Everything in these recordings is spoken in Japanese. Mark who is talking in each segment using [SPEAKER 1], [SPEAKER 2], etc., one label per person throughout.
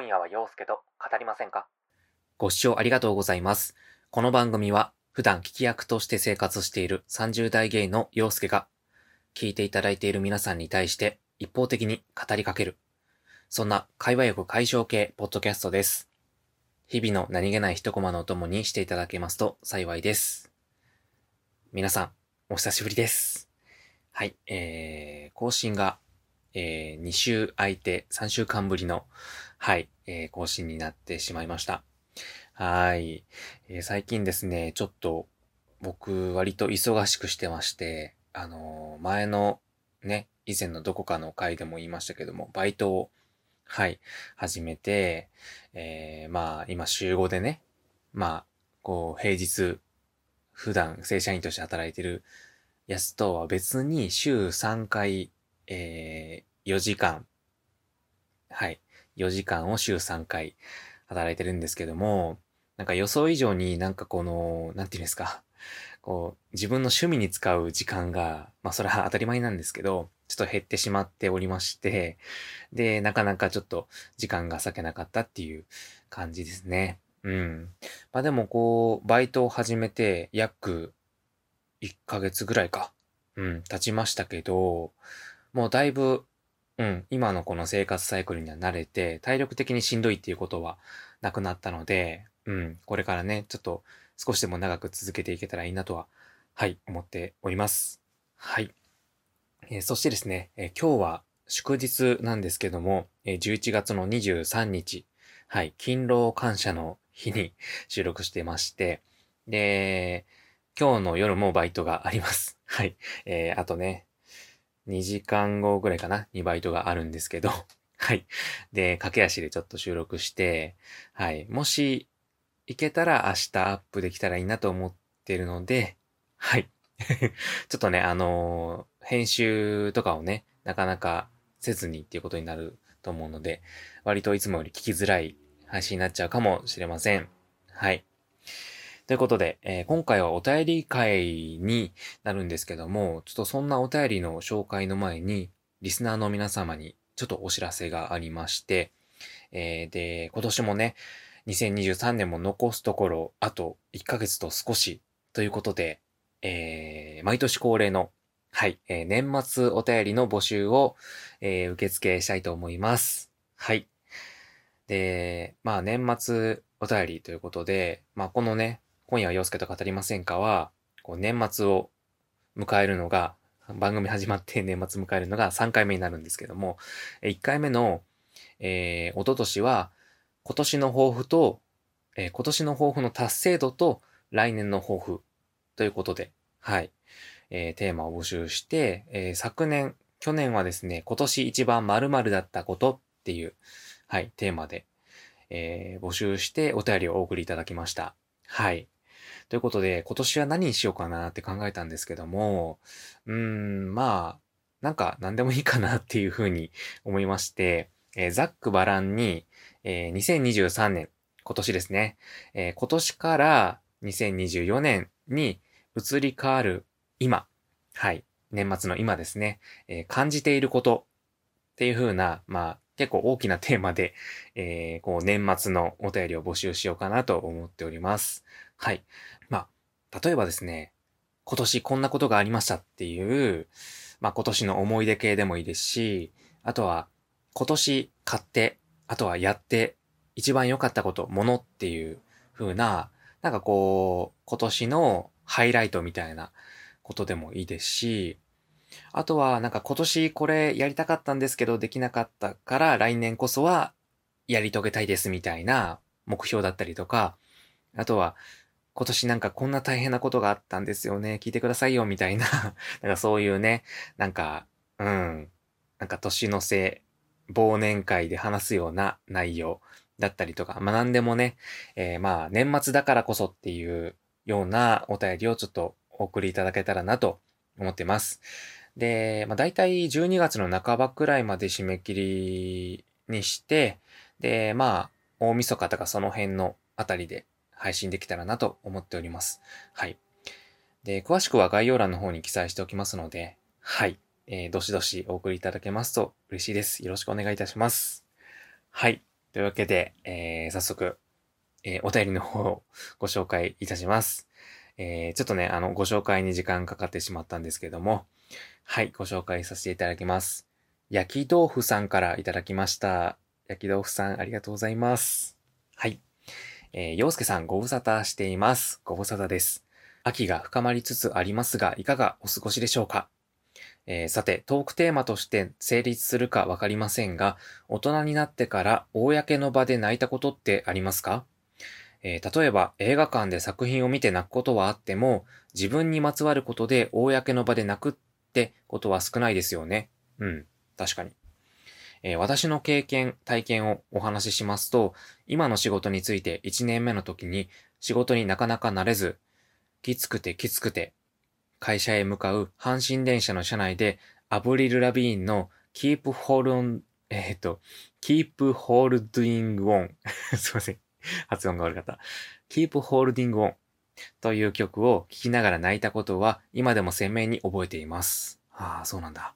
[SPEAKER 1] 今夜は陽介と語りませんか？ご視聴ありがとうございます。この番組は普段聞き役として生活している30代ゲイの陽介が聞いていただいている皆さんに対して一方的に語りかける。そんな会話欲解消系ポッドキャストです。日々の何気ない一コマのお供にしていただけますと幸いです。皆さん、お久しぶりです。はい、えー、更新が、えー、2週空いて3週間ぶりの、はい、えー、更新になってしまいました。はい、えー最近ですね、ちょっと僕割と忙しくしてまして、あのー前のね、以前のどこかの回でも言いましたけども、バイトを、はい、始めて、えーまあ今週5でね、まあ、こう平日、普段正社員として働いてるやつとは別に週3回、えー4時間、はい、4時間を週3回働いてるんですけども、なんか予想以上になんかこの、なんていうんですか、こう、自分の趣味に使う時間が、まあそれは当たり前なんですけど、ちょっと減ってしまっておりまして、で、なかなかちょっと時間が割けなかったっていう感じですね。うん。まあでもこう、バイトを始めて約1ヶ月ぐらいか。うん、経ちましたけど、もうだいぶ、うん、今のこの生活サイクルには慣れて、体力的にしんどいっていうことはなくなったので、うん、これからね、ちょっと少しでも長く続けていけたらいいなとは、はい、思っております。はい。えーそしてですね、えー今日は祝日なんですけども、えー11月の23日、はい、勤労感謝の日に 収録してまして、で、今日の夜もバイトがあります。はい。えーあとね、2時間後ぐらいかな、にバイトがあるんですけど、はい。で、駆け足でちょっと収録して、はい。もし、いけたら明日アップできたらいいなと思ってるので、はい。ちょっとね、あのー編集とかをね、なかなかせずにっていうことになると思うので、割といつもより聞きづらい配信になっちゃうかもしれません。はい。ということで、えー今回はお便り会になるんですけども、ちょっとそんなお便りの紹介の前に、リスナーの皆様にちょっとお知らせがありまして、えーで、今年もね、2023年も残すところ、あと1ヶ月と少しということで、えー毎年恒例の、はい、えー年末お便りの募集を、えー受付したいと思います。はい。で、まあ年末お便りということで、まあこのね、今夜は陽介と語りませんかは、こう年末を迎えるのが、番組始まって 年末迎えるのが3回目になるんですけども、1回目の、えー、一昨年は、今年の抱負と、えー今年の抱負の達成度と来年の抱負ということで、はい、えーテーマを募集して、えー昨年、去年はですね、今年一番〇〇だったことっていう、はい、テーマで、えー募集してお便りをお送りいただきました。はい。ということで、今年は何にしようかなって考えたんですけども、うーん、まあ、なんか何でもいいかなっていうふうに 思いまして、えーざっくばらんに、えー2023年、今年ですね、えー今年から2024年に移り変わる今、はい、年末の今ですね、えー感じていることっていう風な、まあ、結構大きなテーマで、えーこう年末のお便りを募集しようかなと思っております。はい。例えばですね、今年こんなことがありましたっていう、まあ今年の思い出系でもいいですし、あとは今年買って、あとはやって一番良かったこと、ものっていう風な、なんかこう、今年のハイライトみたいなことでもいいですし、あとはなんか今年これやりたかったんですけどできなかったから来年こそはやり遂げたいですみたいな目標だったりとか、あとは今年なんかこんな大変なことがあったんですよね。聞いてくださいよみたいな、なんかそういうね、なんか、うん、なんか年の瀬、忘年会で話すような内容だったりとか、まあ何でもね、えーまあ年末だからこそっていうようなお便りをちょっとお送りいただけたらなと思ってます。で、まあ大体12月の半ばくらいまで締め切りにして、で、まあ大晦日とかその辺のあたりで配信できたらなと思っております。はい。で、詳しくは概要欄の方に記載しておきますので、はい。えーどしどしお送りいただけますと嬉しいです。よろしくお願いいたします。はい。というわけで、えー、早速、えー、お便りの方をご紹介いたします。えー、ちょっとね、あの、ご紹介に時間かかってしまったんですけども、はい、ご紹介させていただきます。焼き豆腐さんからいただきました。焼き豆腐さん、ありがとうございます。はい。えー、洋介さん、ご無沙汰しています。ご無沙汰です。秋が深まりつつありますが、いかがお過ごしでしょうか？えー、さて、トークテーマとして成立するかわかりませんが、大人になってから公の場で泣いたことってありますか？えー、例えば映画館で作品を見て泣くことはあっても、自分にまつわることで公の場で泣くってことは少ないですよね。うん、確かに。えー、私の経験、体験をお話ししますと、今の仕事について1年目の時に仕事になかなかなれず、きつくてきつくて会社へ向かう阪神電車の車内で、アブリル・ラビーンの Keep Hold on, えっ、と、Keep Holding On すいません。発音が悪かった。Keep Holding On という曲を聴きながら泣いたことは今でも鮮明に覚えています。ああ、そうなんだ。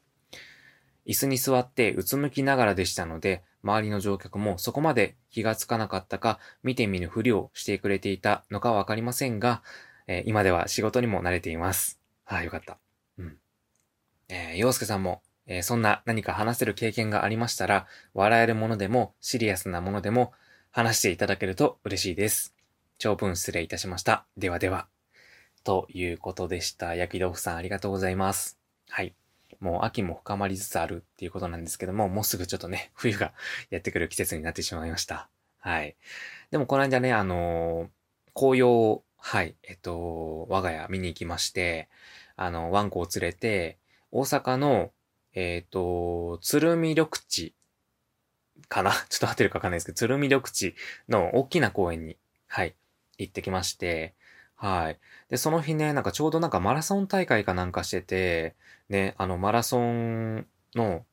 [SPEAKER 1] 椅子に座ってうつむきながらでしたので、周りの乗客もそこまで気がつかなかったか、見て見ぬふりをしてくれていたのかわかりませんが、えー、今では仕事にも慣れています。はい、よかった。うん。えー、洋介さんも、えー、そんな何か話せる経験がありましたら、笑えるものでも、シリアスなものでも、話していただけると嬉しいです。長文失礼いたしました。ではでは。ということでした。焼き豆腐さんありがとうございます。はい。もう秋も深まりつつあるっていうことなんですけども、もうすぐちょっとね、冬がやってくる季節になってしまいました。はい。でもこの間ね、あのー、紅葉はい、えっと、我が家見に行きまして、あの、ワンコを連れて、大阪の、えっ、と、鶴見緑地かな？ちょっと合ってるかわかんないですけど、鶴見緑地の大きな公園に、はい、行ってきまして、はい。で、その日ね、なんかちょうどなんかマラソン大会かなんかしてて、ね、あの、マラソンの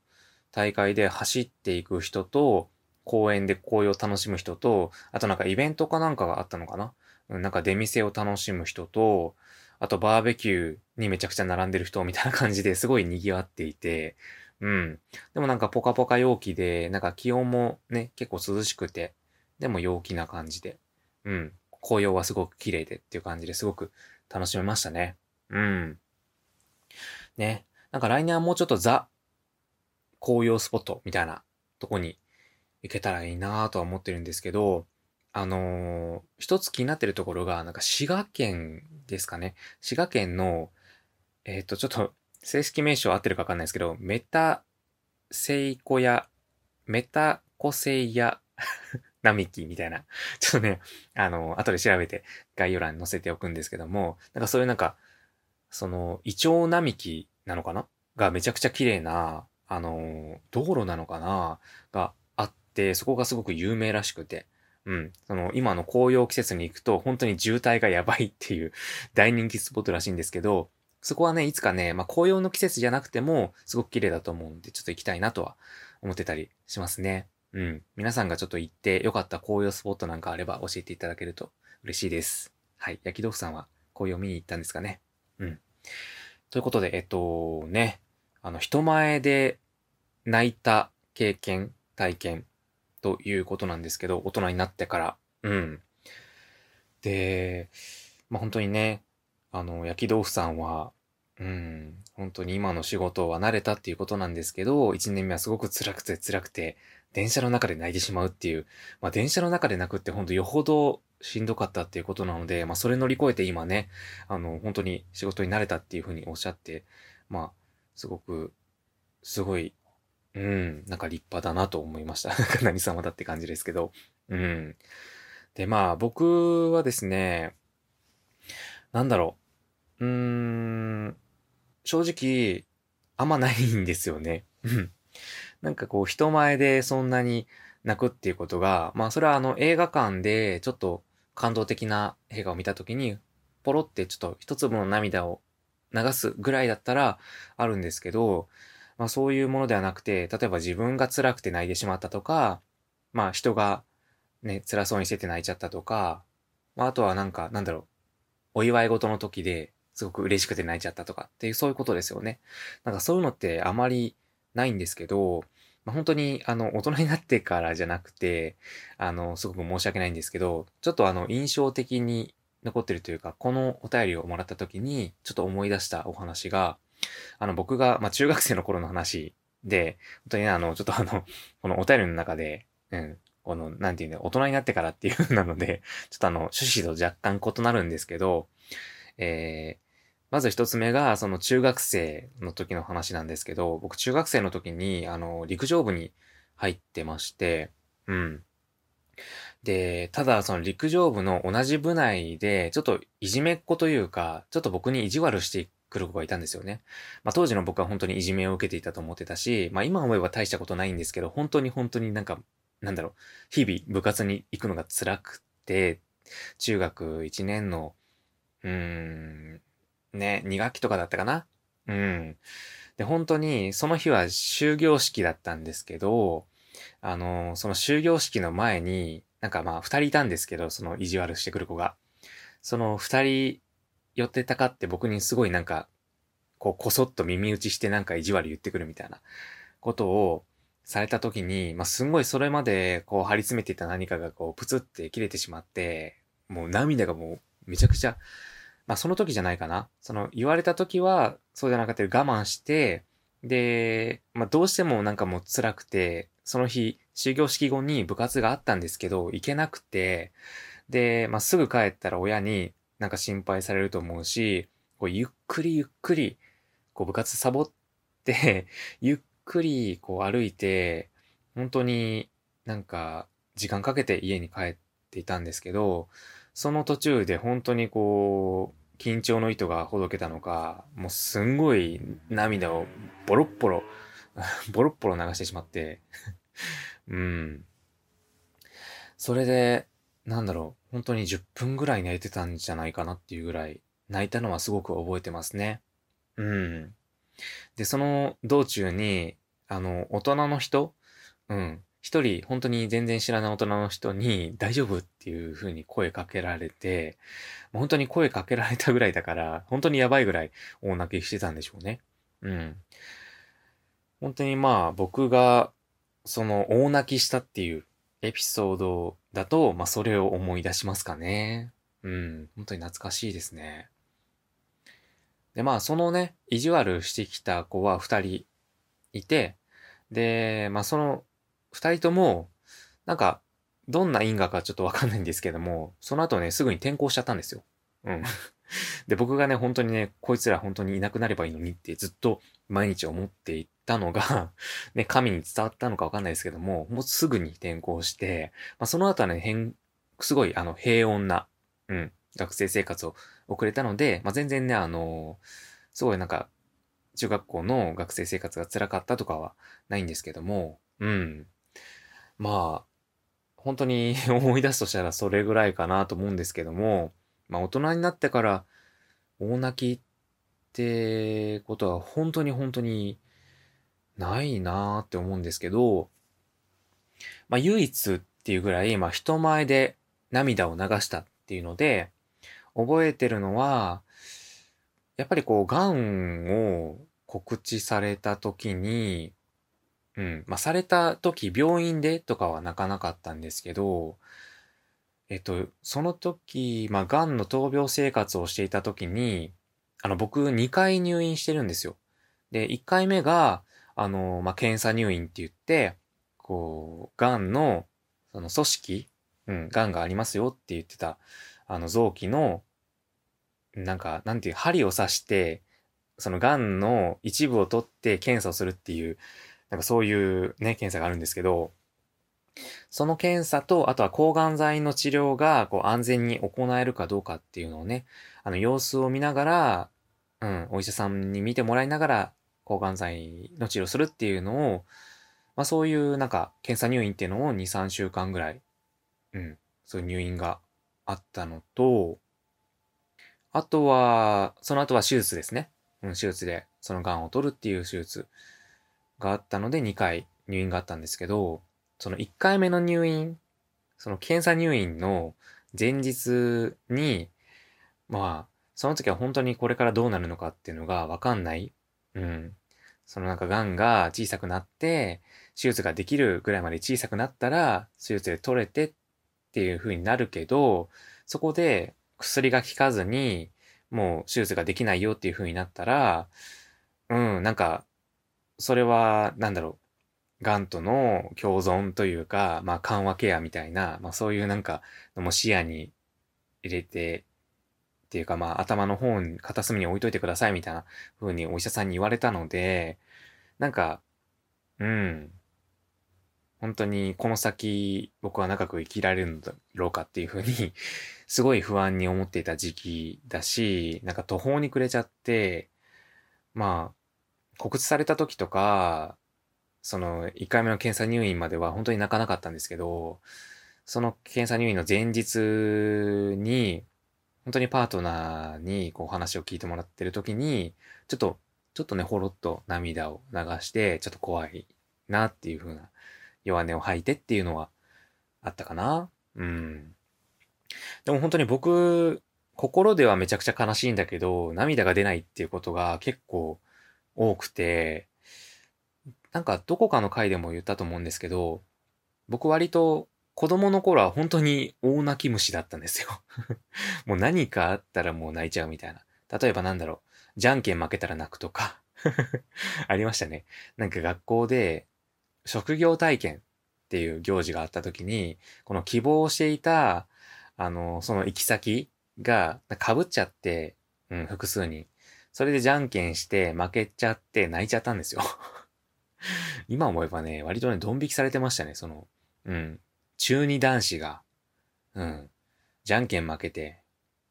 [SPEAKER 1] 大会で走っていく人と、公園で紅葉を楽しむ人と、あとなんかイベントかなんかがあったのかななんか出店を楽しむ人と、あとバーベキューにめちゃくちゃ並んでる人みたいな感じですごい賑わっていて、うん。でもなんかポカポカ陽気で、なんか気温もね、結構涼しくて、でも陽気な感じで、うん。紅葉はすごく綺麗でっていう感じですごく楽しめましたね。うん。ね。なんか来年はもうちょっとザ紅葉スポットみたいなとこに行けたらいいなぁとは思ってるんですけど、あのー、一つ気になってるところが、なんか滋賀県ですかね。滋賀県の、えっ、ー、と、ちょっと正式名称合ってるかわかんないですけど、メタセイコヤ、メタコセイヤ並木みたいな。ちょっとね、あの、後で調べて概要欄に載せておくんですけども、なんかそういうなんか、その、イチョウ並木なのかな？がめちゃくちゃ綺麗な、あの、道路なのかな？があって、そこがすごく有名らしくて。うん。その、今の紅葉季節に行くと、本当に渋滞がやばいっていう 大人気スポットらしいんですけど、そこはね、いつかね、まあ、紅葉の季節じゃなくても、すごく綺麗だと思うんで、ちょっと行きたいなとは思ってたりしますね。うん。皆さんがちょっと行って良かった紅葉スポットなんかあれば教えていただけると嬉しいです。はい。焼き豆腐さんは紅葉見に行ったんですかね。うん。ということで、えっと、ね、あの、人前で泣いた経験、体験ということなんですけど、大人になってから。うん。で、まあ、本当にね、あの、焼き豆腐さんは、うん、本当に今の仕事は慣れたっていうことなんですけど、一年目はすごく辛くて辛くて、電車の中で泣いてしまうっていう、まあ、電車の中で泣くって本当よほどしんどかったっていうことなので、まあ、それ乗り越えて今ね、あの、本当に仕事に慣れたっていうふうにおっしゃって、まあ、すごく、すごいうん、なんか立派だなと思いました。なんか何様だって感じですけど。うん。で、まあ、僕はですね、なんだろう。うーん、正直、あんまないんですよね。なんかこう、人前でそんなに泣くっていうことが、まあ、それはあの、映画館でちょっと感動的な映画を見たときに、ポロってちょっと一粒の涙を流すぐらいだったらあるんですけど、まあそういうものではなくて、例えば自分が辛くて泣いてしまったとか、まあ人がね、辛そうにしてて泣いちゃったとか、まああとはなんか、なんだろう、お祝い事の時ですごく嬉しくて泣いちゃったとかっていうそういうことですよね。なんかそういうのってあまりないんですけど、まあ、本当に、あの、大人になってからじゃなくて、あの、すごく申し訳ないんですけど、ちょっとあの、印象的に残ってるというか、このお便りをもらった時に、ちょっと思い出したお話が、あの、僕が、まあ、中学生の頃の話で、本当にね、あの、ちょっとあの、このお便りの中で、うん、この、なんていうんだ大人になってからっていう風なので、ちょっとあの、趣旨と若干異なるんですけど、えー、まず一つ目が、その中学生の時の話なんですけど、僕中学生の時に、あの、陸上部に入ってまして、うん。で、ただその陸上部の同じ部内で、ちょっといじめっ子というか、ちょっと僕に意地悪してくる子がいたんですよね。まあ当時の僕は本当にいじめを受けていたと思ってたし、まあ今思えば大したことないんですけど、本当に本当になんか、なんだろう、日々部活に行くのが辛くて、中学1年の、うーん、ね、2学期とかだったかな？うん。で、本当に、その日は終業式だったんですけど、あの、その終業式の前に、なんかまあ、二人いたんですけど、その意地悪してくる子が。その二人寄ってたかって僕にすごいなんか、こう、こそっと耳打ちしてなんか意地悪言ってくるみたいなことをされた時に、まあ、すんごいそれまでこう張り詰めていた何かがこう、プツって切れてしまって、もう涙がもうめちゃくちゃ、まあ、その時じゃないかな。その言われた時は、そうじゃなくて我慢して、で、まあ、どうしてもなんかもう辛くて、その日、終業式後に部活があったんですけど、行けなくて、で、まあ、すぐ帰ったら親になんか心配されると思うし、こうゆっくりゆっくり、こう部活サボって ゆっくりこう歩いて、本当になんか時間かけて家に帰っていたんですけど、その途中で本当にこう、緊張の糸がほどけたのか、もうすんごい涙をボロッボロ、ボロッボロ流してしまって うん。それで、なんだろう、本当に10分ぐらい泣いてたんじゃないかなっていうぐらい、泣いたのはすごく覚えてますね。うん。で、その道中に、あの、大人の人、うん、一人、本当に全然知らない大人の人に、大丈夫っていう風に声かけられて、本当に声かけられたぐらいだから、本当にやばいぐらい大泣きしてたんでしょうね。うん。本当にまあ、僕が、その、大泣きしたっていうエピソードだと、まあ、それを思い出しますかね。うん。本当に懐かしいですね。で、まあ、そのね、意地悪してきた子は二人いて、で、まあ、その二人とも、なんか、どんな因果かちょっとわかんないんですけども、その後ね、すぐに転校しちゃったんですよ。うん。で、僕がね、本当にね、こいつら本当にいなくなればいいのにってずっと毎日思っていたのが ね、神に伝わったのかわかんないですけども、もうすぐに転校して、まあ、その後はね、変、すごい、あの、平穏な、うん、学生生活を送れたので、まあ、全然ね、あのすごいなんか、中学校の学生生活が辛かったとかはないんですけども、うん。まあ、本当に 思い出すとしたらそれぐらいかなと思うんですけども、まあ大人になってから大泣きってことは本当に本当にないなーって思うんですけど、まあ唯一っていうぐらい、まあ人前で涙を流したっていうので、覚えてるのは、やっぱりこう、癌を告知された時に、うん。まあ、された時、病院でとかは泣かなかったんですけど、えっと、その時、まあ、癌の闘病生活をしていた時に、あの、僕2回入院してるんですよ。で、1回目が、あの、まあ、検査入院って言って、こう、癌の、その組織、うん、癌がありますよって言ってた、あの、臓器の、なんか、なんていう、針を刺して、その癌の一部を取って検査をするっていう、なんかそういうね、検査があるんですけど、その検査と、あとは抗がん剤の治療がこう安全に行えるかどうかっていうのをね、あの様子を見ながら、うん、お医者さんに見てもらいながら抗がん剤の治療するっていうのを、まあそういうなんか検査入院っていうのを2、3週間ぐらい、うん、そういう入院があったのと、あとは、その後は手術ですね。うん、手術でその癌を取るっていう手術があったので2回入院があったんですけど、その1回目の入院、その検査入院の前日に、まあ、その時は本当にこれからどうなるのかっていうのがわかんない。うん。そのなんか癌が小さくなって、手術ができるぐらいまで小さくなったら、手術で取れてっていう風になるけど、そこで薬が効かずに、もう手術ができないよっていう風になったら、うん、なんか、それは、なんだろう、癌との共存というか、まあ緩和ケアみたいな、まあそういうなんか、も視野に入れて、っていうかまあ頭の方に片隅に置いといてくださいみたいな風にお医者さんに言われたので、なんか、うん、本当にこの先僕は長く生きられるんだろうかっていう風にすごい不安に思っていた時期だし、なんか途方に暮れちゃって、まあ、告知された時とか、その1回目の検査入院までは本当に泣かなかったんですけど、その検査入院の前日に、本当にパートナーにこう話を聞いてもらってる時に、ちょっと、ちょっとね、ほろっと涙を流して、ちょっと怖いなっていう風な弱音を吐いてっていうのはあったかな。うん。でも本当に僕、心ではめちゃくちゃ悲しいんだけど、涙が出ないっていうことが結構多くて、なんかどこかの回でも言ったと思うんですけど、僕割と子供の頃は本当に大泣き虫だったんですよ もう何かあったらもう泣いちゃうみたいな。例えばなんだろう、じゃんけん負けたら泣くとか ありましたね。なんか学校で職業体験っていう行事があった時に、この希望していた、あの、その行き先が被っちゃって、うん、複数に。それでじゃんけんして負けちゃって泣いちゃったんですよ 今思えばね、割とね、ドン引きされてましたね、その、うん。中二男子が、うん。じゃんけん負けて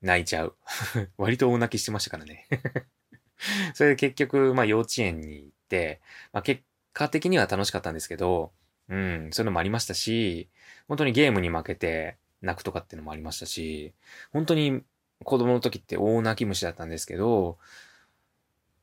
[SPEAKER 1] 泣いちゃう。割と大泣きしてましたからね それで結局、まあ幼稚園に行って、まあ結果的には楽しかったんですけど、うん、そういうのもありましたし、本当にゲームに負けて泣くとかっていうのもありましたし、本当に子供の時って大泣き虫だったんですけど、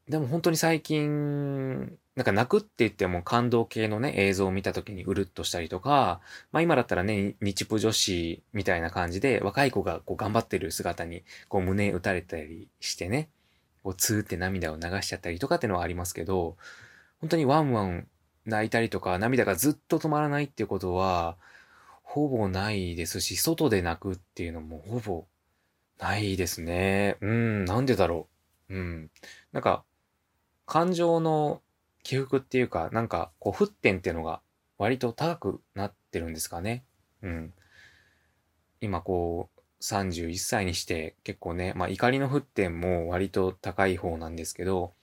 [SPEAKER 1] でも本当に最近、なんか泣くって言っても感動系のね、映像を見た時にうるっとしたりとか、まあ今だったらね、日プ女子みたいな感じで若い子がこう頑張ってる姿にこう胸打たれたりしてね、こうツーって涙を流しちゃったりとかってのはありますけど、本当にワンワン泣いたりとか涙がずっと止まらないっていうことは、ほぼないですし、外で泣くっていうのもほぼないですね。うん、なんでだろう。うん。なんか、感情の起伏っていうか、なんか、こう、沸点っていうのが割と高くなってるんですかね。うん。今こう、31歳にして結構ね、まあ怒りの沸点も割と高い方なんですけど、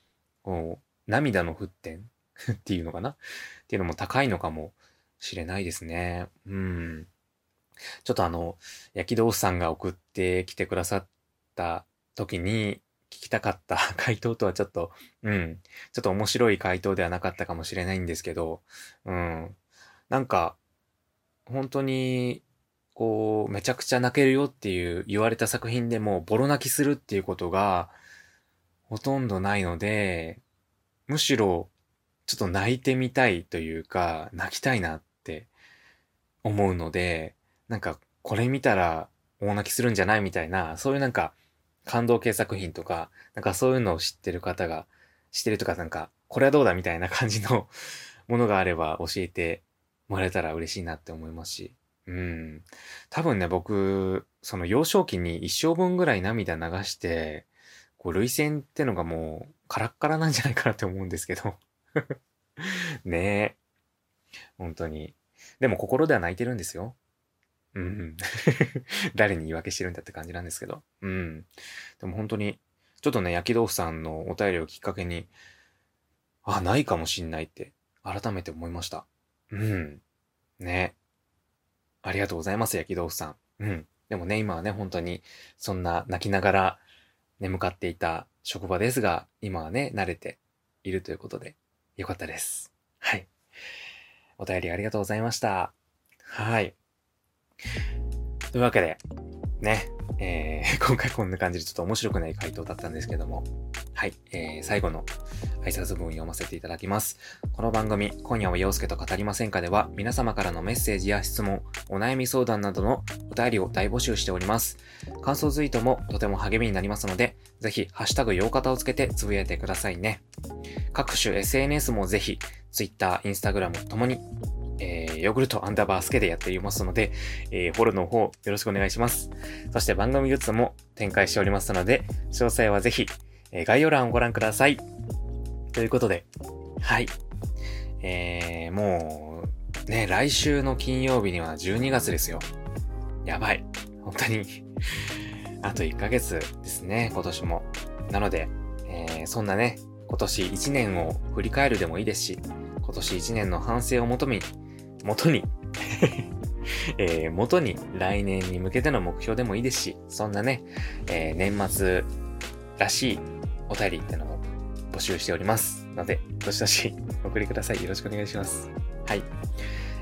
[SPEAKER 1] こう、涙の沸点 っていうのかな？っていうのも高いのかもしれないですね。うん。ちょっとあの、焼き豆腐さんが送ってきてくださった時に聞きたかった 回答とはちょっと、うん、ちょっと面白い回答ではなかったかもしれないんですけど、うん。なんか、本当に、こう、めちゃくちゃ泣けるよっていう言われた作品でもボロ泣きするっていうことがほとんどないので、むしろちょっと泣いてみたいというか、泣きたいなって思うので、なんかこれ見たら大泣きするんじゃないみたいな、そういうなんか感動系作品とか、なんかそういうのを知ってる方が、知ってるとかなんか、これはどうだみたいな感じの ものがあれば教えてもらえたら嬉しいなって思いますし。うん。多分ね、僕、その幼少期に一生分ぐらい涙流して、こう、涙腺ってのがもう、カラッカラなんじゃないかなって思うんですけど ねえ。本当に。でも心では泣いてるんですよ。うん。誰に言い訳してるんだって感じなんですけど。うん。でも本当に、ちょっとね、焼き豆腐さんのお便りをきっかけに、あ、ないかもしんないって改めて思いました。うん。ね。ありがとうございます、焼き豆腐さん。うん。でもね、今はね、本当に、そんな泣きながら眠かっていた職場ですが、今はね、慣れているということで、よかったです。はい。お便りありがとうございました。はい。というわけで、ね、えー、今回こんな感じでちょっと面白くない回答だったんですけども、はい、えー、最後の挨拶文を読ませていただきます。この番組、今夜は陽介と語りませんかでは、皆様からのメッセージや質問、お悩み相談などのお便りを大募集しております。感想ツイートもとても励みになりますので、ぜひ、ハッシュタグ、ようかたをつけてつぶやいてくださいね。各種 SNS もぜひ、Twitter、Instagram ともに、えー、ヨーグルトアンダーバースケでやっていますので、えー、フォローの方よろしくお願いします。そして番組グッズも展開しておりますので、詳細はぜひ、えー、概要欄をご覧ください。ということで、はい。えー、もう、ね、来週の金曜日には12月ですよ。やばい。本当に あと1ヶ月ですね、今年も。なので、えー、そんなね、今年1年を振り返るでもいいですし、今年1年の反省をもとに、元に えー、元に来年に向けての目標でもいいですし、そんなね、えー、年末らしいお便りってのも募集しております。ので、どしどし お送りください。よろしくお願いします。はい。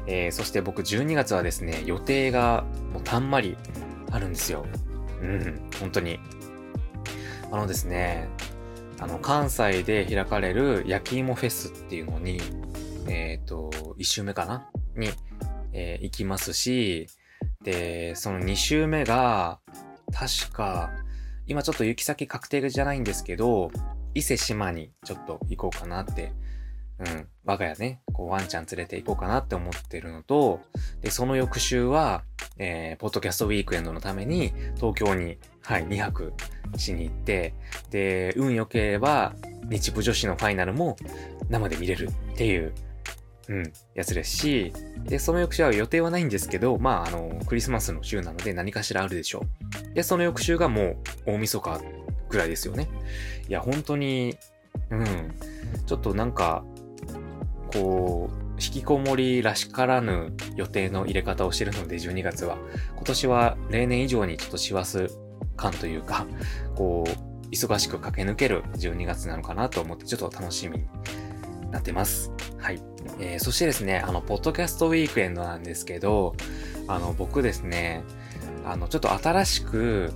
[SPEAKER 1] えー、そして僕12月はですね、予定がもうたんまりあるんですよ。うん、本当に。あのですね、あの、関西で開かれる焼き芋フェスっていうのに、えっ、ー、と、1週目かなに、えー、行きますし、で、その2週目が、確か、今ちょっと行き先確定じゃないんですけど、伊勢島にちょっと行こうかなって、うん、我が家ね、こうワンちゃん連れて行こうかなって思ってるのと、で、その翌週は、えー、ポッドキャストウィークエンドのために東京に、はい、2泊しに行って、で、運良ければ日部女子のファイナルも生で見れるっていう、うん、やつですし、で、その翌週は予定はないんですけど、まあ、あの、クリスマスの週なので何かしらあるでしょう。で、その翌週がもう大晦日ぐらいですよね。いや、本当に、うん、ちょっとなんか、こう、引きこもりらしからぬ予定の入れ方をしてるので、12月は。今年は例年以上にちょっと師走感というか、こう、忙しく駆け抜ける12月なのかなと思って、ちょっと楽しみになってます。はい。えー、そしてですね、あの、ポッドキャストウィークエンドなんですけど、あの、僕ですね、あの、ちょっと新しく、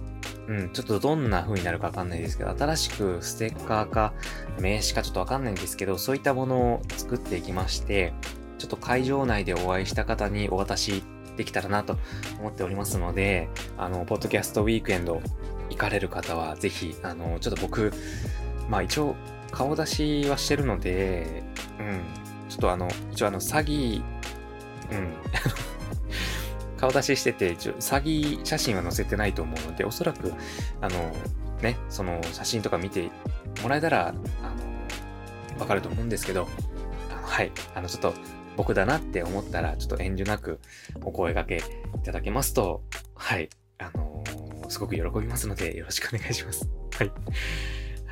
[SPEAKER 1] うん、ちょっとどんな風になるかわかんないですけど、新しくステッカーか名刺かちょっとわかんないんですけど、そういったものを作っていきまして、ちょっと会場内でお会いした方にお渡しできたらなと思っておりますので、あの、ポッドキャストウィークエンド行かれる方は、ぜひ、あの、ちょっと僕、まあ一応、顔出しはしてるので、うん、ちょっとあの、一応あの、詐欺、うん、顔出ししてて、詐欺写真は載せてないと思うので、おそらく、あの、ね、その写真とか見てもらえたら、あの、わかると思うんですけど、はい、あの、ちょっと僕だなって思ったら、ちょっと遠慮なくお声掛けいただけますと、はい、あの、すごく喜びますので、よろしくお願いします。はい。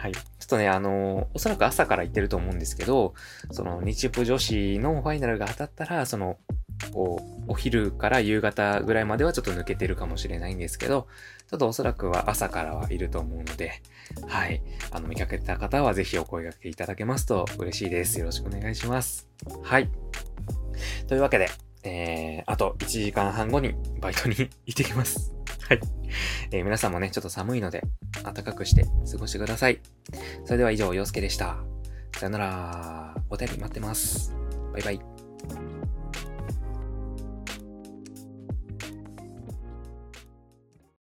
[SPEAKER 1] はい。ちょっとね、あの、おそらく朝から言ってると思うんですけど、その、日プ女子のファイナルが当たったら、その、こう、お昼から夕方ぐらいまではちょっと抜けてるかもしれないんですけど、ちょっとおそらくは朝からはいると思うので、はい。あの、見かけた方はぜひお声掛けいただけますと嬉しいです。よろしくお願いします。はい。というわけで、えー、あと1時間半後にバイトに 行ってきます。はい。えー、皆さんもね、ちょっと寒いので、暖かくして過ごしてください。それでは以上、洋介でした。さよなら。お便り待ってます。バイバイ。